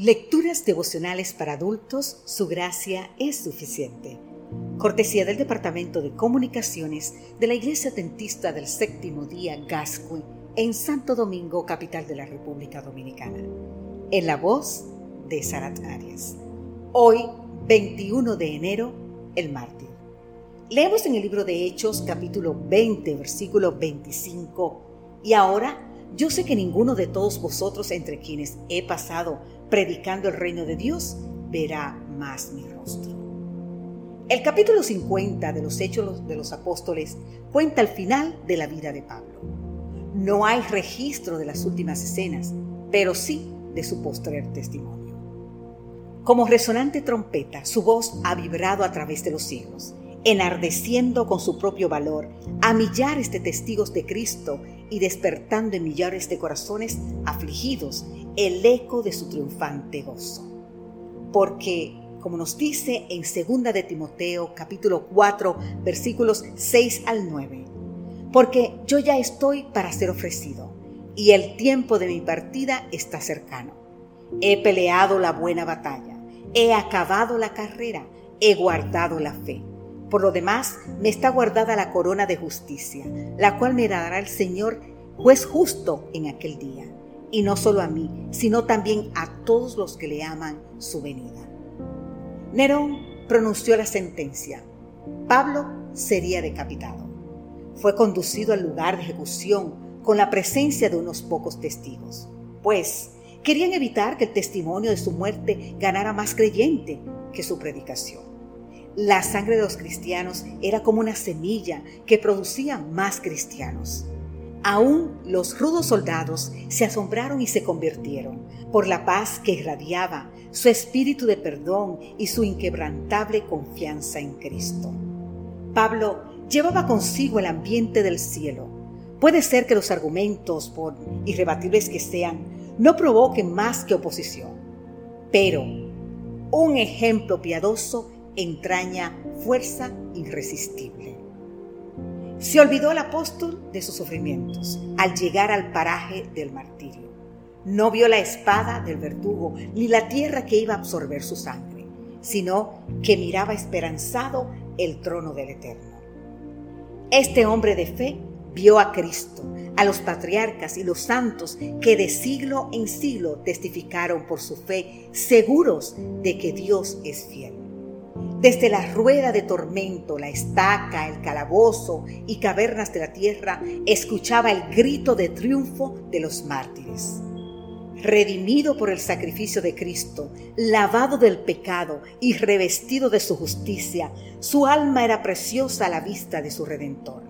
Lecturas devocionales para adultos, su gracia es suficiente. Cortesía del Departamento de Comunicaciones de la Iglesia Dentista del Séptimo Día Gascue en Santo Domingo, capital de la República Dominicana. En la voz de Sarat Arias. Hoy, 21 de enero, el mártir. Leemos en el libro de Hechos, capítulo 20, versículo 25. Y ahora, yo sé que ninguno de todos vosotros entre quienes he pasado predicando el reino de Dios, verá más mi rostro. El capítulo 50 de los Hechos de los Apóstoles cuenta el final de la vida de Pablo. No hay registro de las últimas escenas, pero sí de su postrer testimonio. Como resonante trompeta, su voz ha vibrado a través de los siglos, enardeciendo con su propio valor a millares de testigos de Cristo y despertando en millares de corazones afligidos el eco de su triunfante gozo. Porque, como nos dice en 2 de Timoteo capítulo 4 versículos 6 al 9, porque yo ya estoy para ser ofrecido y el tiempo de mi partida está cercano. He peleado la buena batalla, he acabado la carrera, he guardado la fe. Por lo demás, me está guardada la corona de justicia, la cual me dará el Señor, juez justo en aquel día y no solo a mí, sino también a todos los que le aman su venida. Nerón pronunció la sentencia. Pablo sería decapitado. Fue conducido al lugar de ejecución con la presencia de unos pocos testigos, pues querían evitar que el testimonio de su muerte ganara más creyente que su predicación. La sangre de los cristianos era como una semilla que producía más cristianos. Aún los rudos soldados se asombraron y se convirtieron por la paz que irradiaba, su espíritu de perdón y su inquebrantable confianza en Cristo. Pablo llevaba consigo el ambiente del cielo. Puede ser que los argumentos, por irrebatibles que sean, no provoquen más que oposición, pero un ejemplo piadoso entraña fuerza irresistible. Se olvidó el apóstol de sus sufrimientos al llegar al paraje del martirio. No vio la espada del verdugo ni la tierra que iba a absorber su sangre, sino que miraba esperanzado el trono del Eterno. Este hombre de fe vio a Cristo, a los patriarcas y los santos que de siglo en siglo testificaron por su fe, seguros de que Dios es fiel. Desde la rueda de tormento, la estaca, el calabozo y cavernas de la tierra, escuchaba el grito de triunfo de los mártires. Redimido por el sacrificio de Cristo, lavado del pecado y revestido de su justicia, su alma era preciosa a la vista de su Redentor.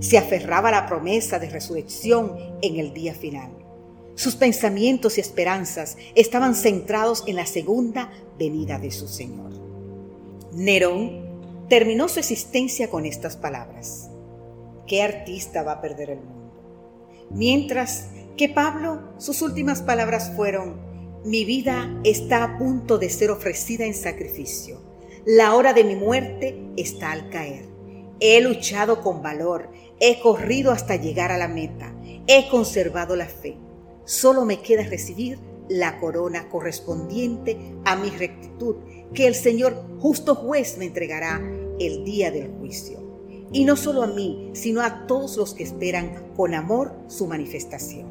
Se aferraba a la promesa de resurrección en el día final. Sus pensamientos y esperanzas estaban centrados en la segunda venida de su Señor. Nerón terminó su existencia con estas palabras. ¿Qué artista va a perder el mundo? Mientras que Pablo, sus últimas palabras fueron, mi vida está a punto de ser ofrecida en sacrificio. La hora de mi muerte está al caer. He luchado con valor, he corrido hasta llegar a la meta, he conservado la fe. Solo me queda recibir la corona correspondiente a mi rectitud que el Señor justo juez me entregará el día del juicio. Y no solo a mí, sino a todos los que esperan con amor su manifestación.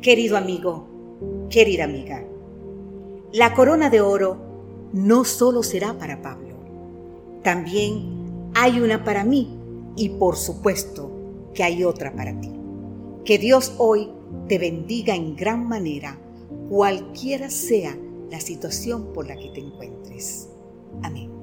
Querido amigo, querida amiga, la corona de oro no solo será para Pablo, también hay una para mí y por supuesto que hay otra para ti. Que Dios hoy te bendiga en gran manera, cualquiera sea la situación por la que te encuentres. Amén.